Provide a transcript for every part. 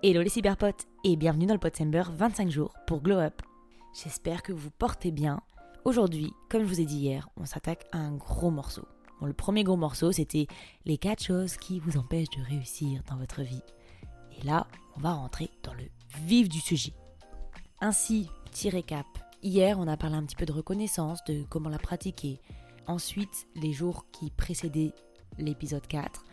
Hello les cyberpotes et bienvenue dans le Potsember 25 jours pour Glow Up. J'espère que vous vous portez bien. Aujourd'hui, comme je vous ai dit hier, on s'attaque à un gros morceau. Le premier gros morceau, c'était les 4 choses qui vous empêchent de réussir dans votre vie. Et là, on va rentrer dans le vif du sujet. Ainsi, petit récap. Hier, on a parlé un petit peu de reconnaissance, de comment la pratiquer. Ensuite, les jours qui précédaient l'épisode 4,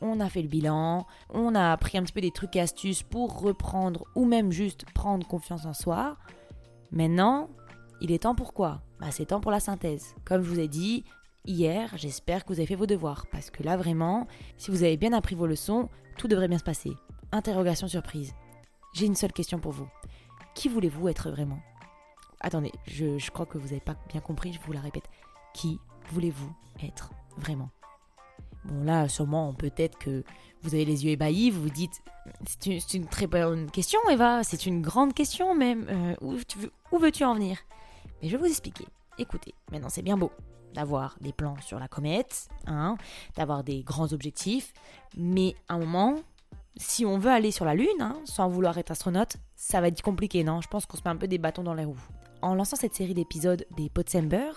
on a fait le bilan, on a appris un petit peu des trucs et astuces pour reprendre ou même juste prendre confiance en soi. Maintenant, il est temps pour quoi? Bah, C'est temps pour la synthèse. Comme je vous ai dit hier, j'espère que vous avez fait vos devoirs parce que là vraiment, si vous avez bien appris vos leçons, tout devrait bien se passer. Interrogation surprise. J'ai une seule question pour vous. Qui voulez-vous être vraiment? Attendez, je, je crois que vous n'avez pas bien compris, je vous la répète. Qui voulez-vous être vraiment? Bon là, sûrement, peut-être que vous avez les yeux ébahis, vous vous dites, c'est une, très bonne question Eva, c'est une grande question même, euh, où, veux-tu en venir? Mais je vais vous expliquer. Écoutez, maintenant c'est bien beau d'avoir des plans sur la comète, hein, d'avoir des grands objectifs, mais à un moment, si on veut aller sur la Lune, hein, sans vouloir être astronaute, ça va être compliqué, non? Je pense qu'on se met un peu des bâtons dans les roues. En lançant cette série d'épisodes des Potsember,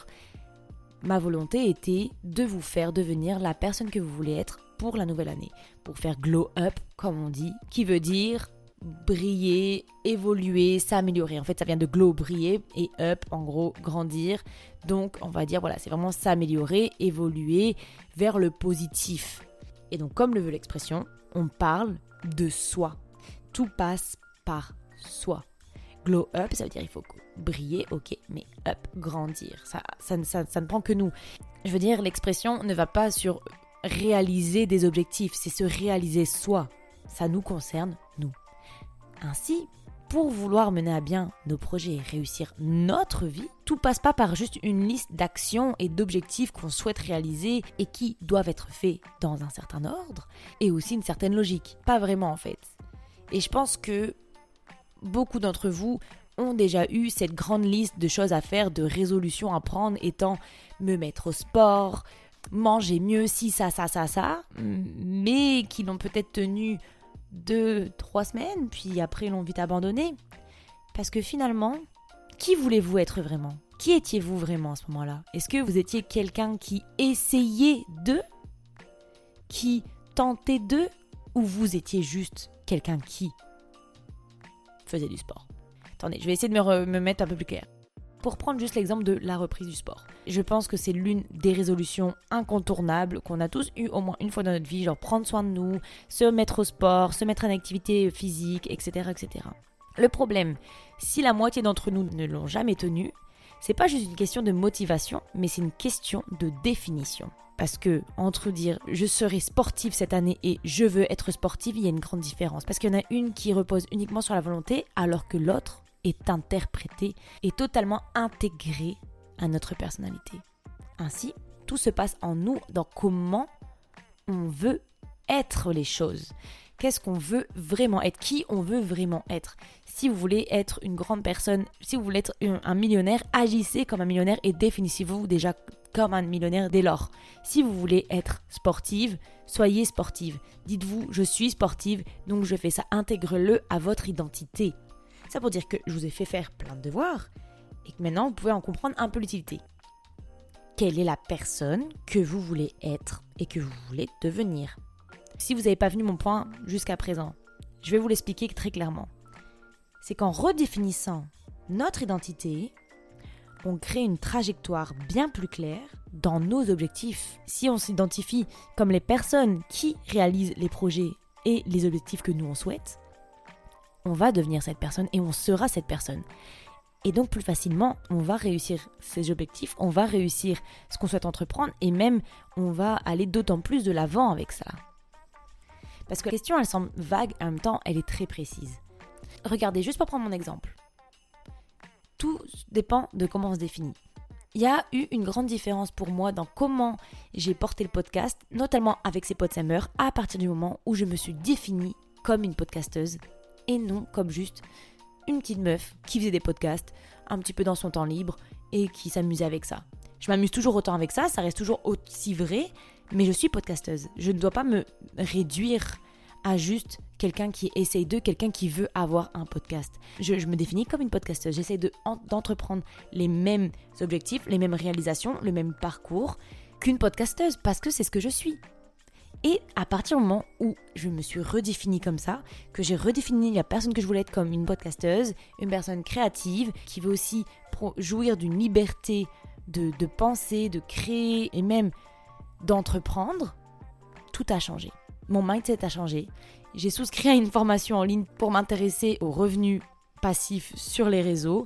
ma volonté était de vous faire devenir la personne que vous voulez être pour la nouvelle année. Pour faire glow up, comme on dit, qui veut dire briller, évoluer, s'améliorer. En fait, ça vient de glow, briller, et up, en gros, grandir. Donc, on va dire, voilà, c'est vraiment s'améliorer, évoluer vers le positif. Et donc, comme le veut l'expression, on parle de soi. Tout passe par soi. Glow up, ça veut dire il faut briller, ok, mais up, grandir. Ça, ça, ça, ne prend que nous. Je veux dire, l'expression ne va pas sur réaliser des objectifs, c'est se réaliser soi. Ça nous concerne, nous. Ainsi, pour vouloir mener à bien nos projets et réussir notre vie, tout passe pas par juste une liste d'actions et d'objectifs qu'on souhaite réaliser et qui doivent être faits dans un certain ordre et aussi une certaine logique. Pas vraiment en fait. Et je pense que beaucoup d'entre vous ont déjà eu cette grande liste de choses à faire, de résolutions à prendre, étant me mettre au sport, manger mieux, si, ça, ça, ça, ça, mais qui l'ont peut-être tenu deux, trois semaines, puis après l'ont vite abandonné. Parce que finalement, qui voulez-vous être vraiment? Qui étiez-vous vraiment à ce moment-là? Est-ce que vous étiez quelqu'un qui essayait de? Qui tentait de? Ou vous étiez juste quelqu'un qui faisait du sport Attendez, je vais essayer de me, me mettre un peu plus clair. Pour prendre juste l'exemple de la reprise du sport. Je pense que c'est l'une des résolutions incontournables qu'on a tous eu au moins une fois dans notre vie, genre prendre soin de nous, se mettre au sport, se mettre en activité physique, etc. etc. Le problème, si la moitié d'entre nous ne l'ont jamais tenu, c'est pas juste une question de motivation, mais c'est une question de définition. Parce que entre dire je serai sportive cette année et je veux être sportive, il y a une grande différence. Parce qu'il y en a une qui repose uniquement sur la volonté, alors que l'autre est interprété et totalement intégré à notre personnalité. Ainsi, tout se passe en nous, dans comment on veut être les choses. Qu'est-ce qu'on veut vraiment être Qui on veut vraiment être Si vous voulez être une grande personne, si vous voulez être un millionnaire, agissez comme un millionnaire et définissez-vous déjà comme un millionnaire dès lors. Si vous voulez être sportive, soyez sportive. Dites-vous, je suis sportive, donc je fais ça. Intègre-le à votre identité. Ça pour dire que je vous ai fait faire plein de devoirs et que maintenant vous pouvez en comprendre un peu l'utilité. Quelle est la personne que vous voulez être et que vous voulez devenir? Si vous n'avez pas venu mon point jusqu'à présent, je vais vous l'expliquer très clairement. C'est qu'en redéfinissant notre identité, on crée une trajectoire bien plus claire dans nos objectifs. Si on s'identifie comme les personnes qui réalisent les projets et les objectifs que nous on souhaite, on va devenir cette personne et on sera cette personne. Et donc plus facilement, on va réussir ses objectifs, on va réussir ce qu'on souhaite entreprendre et même on va aller d'autant plus de l'avant avec ça. Parce que la question, elle semble vague, en même temps, elle est très précise. Regardez, juste pour prendre mon exemple. Tout dépend de comment on se définit. Il y a eu une grande différence pour moi dans comment j'ai porté le podcast, notamment avec ces podsamers, à partir du moment où je me suis définie comme une podcasteuse et non comme juste une petite meuf qui faisait des podcasts un petit peu dans son temps libre et qui s'amusait avec ça. Je m'amuse toujours autant avec ça, ça reste toujours aussi vrai, mais je suis podcasteuse. Je ne dois pas me réduire à juste quelqu'un qui essaye de, quelqu'un qui veut avoir un podcast. Je, me définis comme une podcasteuse. J'essaie d'entreprendre les mêmes objectifs, les mêmes réalisations, le même parcours qu'une podcasteuse parce que c'est ce que je suis. Et à partir du moment où je me suis redéfinie comme ça, que j'ai redéfini la personne que je voulais être comme une podcasteuse, une personne créative, qui veut aussi jouir d'une liberté de, de penser, de créer et même d'entreprendre, tout a changé. Mon mindset a changé. J'ai souscrit à une formation en ligne pour m'intéresser aux revenus passifs sur les réseaux.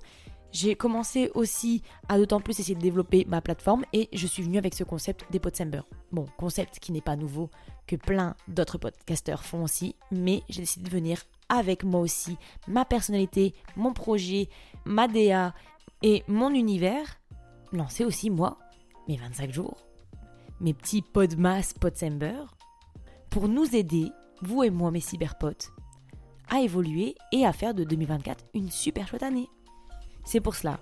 J'ai commencé aussi à d'autant plus essayer de développer ma plateforme et je suis venue avec ce concept des Podsember. Bon, concept qui n'est pas nouveau, que plein d'autres podcasteurs font aussi, mais j'ai décidé de venir avec moi aussi ma personnalité, mon projet, ma DA et mon univers, lancer aussi moi mes 25 jours, mes petits podmas Podsember, pour nous aider, vous et moi mes cyberpotes, à évoluer et à faire de 2024 une super chouette année. C'est pour cela.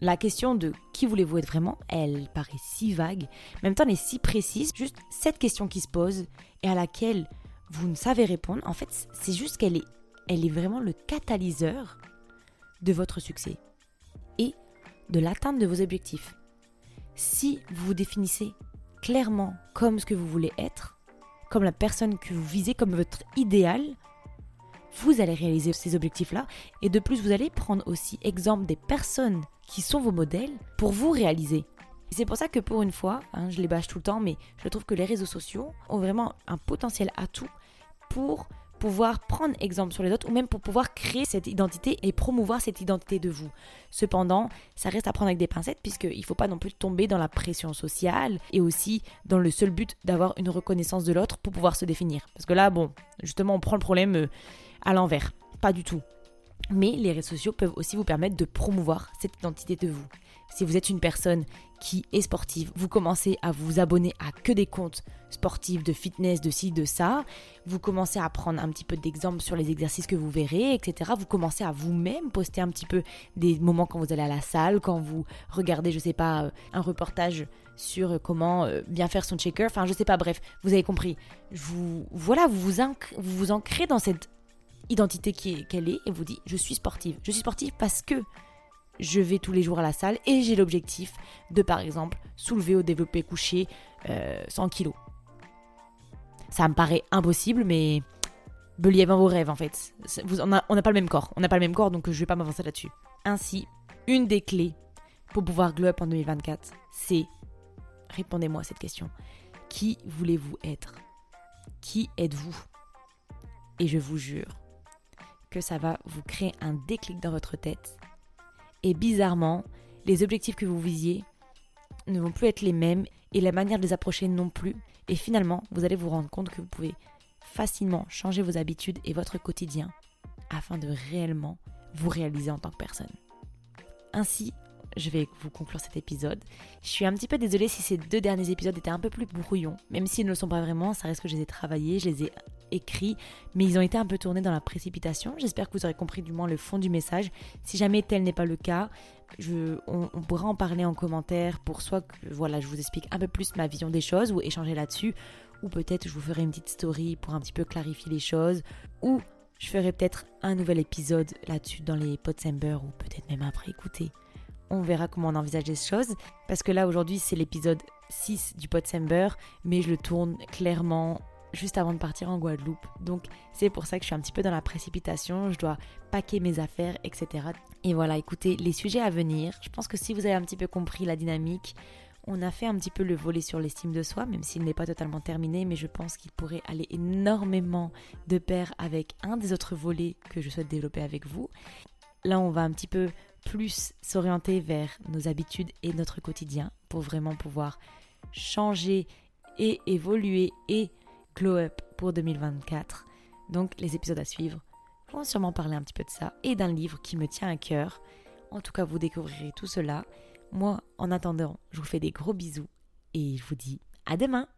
La question de qui voulez-vous être vraiment, elle paraît si vague, en même temps elle est si précise. Juste cette question qui se pose et à laquelle vous ne savez répondre, en fait, c'est juste qu'elle est, elle est vraiment le catalyseur de votre succès et de l'atteinte de vos objectifs. Si vous vous définissez clairement comme ce que vous voulez être, comme la personne que vous visez, comme votre idéal, vous allez réaliser ces objectifs-là. Et de plus, vous allez prendre aussi exemple des personnes qui sont vos modèles pour vous réaliser. C'est pour ça que pour une fois, hein, je les bâche tout le temps, mais je trouve que les réseaux sociaux ont vraiment un potentiel atout pour pouvoir prendre exemple sur les autres ou même pour pouvoir créer cette identité et promouvoir cette identité de vous. Cependant, ça reste à prendre avec des pincettes puisqu'il ne faut pas non plus tomber dans la pression sociale et aussi dans le seul but d'avoir une reconnaissance de l'autre pour pouvoir se définir. Parce que là, bon, justement, on prend le problème euh, à l'envers. Pas du tout. Mais les réseaux sociaux peuvent aussi vous permettre de promouvoir cette identité de vous. Si vous êtes une personne qui est sportive, vous commencez à vous abonner à que des comptes sportifs, de fitness, de ci, de ça, vous commencez à prendre un petit peu d'exemples sur les exercices que vous verrez, etc. Vous commencez à vous-même poster un petit peu des moments quand vous allez à la salle, quand vous regardez, je sais pas, euh, un reportage sur euh, comment euh, bien faire son checker, enfin je sais pas, bref, vous avez compris. Vous, voilà, vous vous, vous, vous ancrez dans cette identité qu'elle est et vous dit je suis sportive. Je suis sportive parce que je vais tous les jours à la salle et j'ai l'objectif de par exemple soulever au développé couché 100 euh, kilos. Ça me paraît impossible mais believe en vos rêves en fait. on n'a pas le même corps. On n'a pas le même corps donc je vais pas m'avancer là-dessus. Ainsi, une des clés pour pouvoir glow up en 2024, c'est répondez-moi à cette question. Qui voulez-vous être? Qui êtes-vous? Et je vous jure, que ça va vous créer un déclic dans votre tête. Et bizarrement, les objectifs que vous visiez ne vont plus être les mêmes et la manière de les approcher non plus. Et finalement, vous allez vous rendre compte que vous pouvez facilement changer vos habitudes et votre quotidien afin de réellement vous réaliser en tant que personne. Ainsi, je vais vous conclure cet épisode. Je suis un petit peu désolée si ces deux derniers épisodes étaient un peu plus brouillons, même s'ils ne le sont pas vraiment, ça reste que je les ai travaillés, je les ai écrits, mais ils ont été un peu tournés dans la précipitation. J'espère que vous aurez compris du moins le fond du message. Si jamais tel n'est pas le cas, on, pourra en parler en commentaire pour soit que voilà, je vous explique un peu plus ma vision des choses ou échanger là-dessus, ou peut-être je vous ferai une petite story pour un petit peu clarifier les choses, ou je ferai peut-être un nouvel épisode là-dessus dans les Podsember ou peut-être même après écouter on verra comment on envisage les choses. Parce que là, aujourd'hui, c'est l'épisode 6 du Potsember, mais je le tourne clairement juste avant de partir en Guadeloupe. Donc, c'est pour ça que je suis un petit peu dans la précipitation. Je dois paquer mes affaires, etc. Et voilà, écoutez, les sujets à venir. Je pense que si vous avez un petit peu compris la dynamique, on a fait un petit peu le volet sur l'estime de soi, même s'il n'est pas totalement terminé, mais je pense qu'il pourrait aller énormément de pair avec un des autres volets que je souhaite développer avec vous. Là, on va un petit peu plus s'orienter vers nos habitudes et notre quotidien pour vraiment pouvoir changer et évoluer et glow up pour 2024. Donc les épisodes à suivre vont sûrement parler un petit peu de ça et d'un livre qui me tient à cœur. En tout cas, vous découvrirez tout cela. Moi, en attendant, je vous fais des gros bisous et je vous dis à demain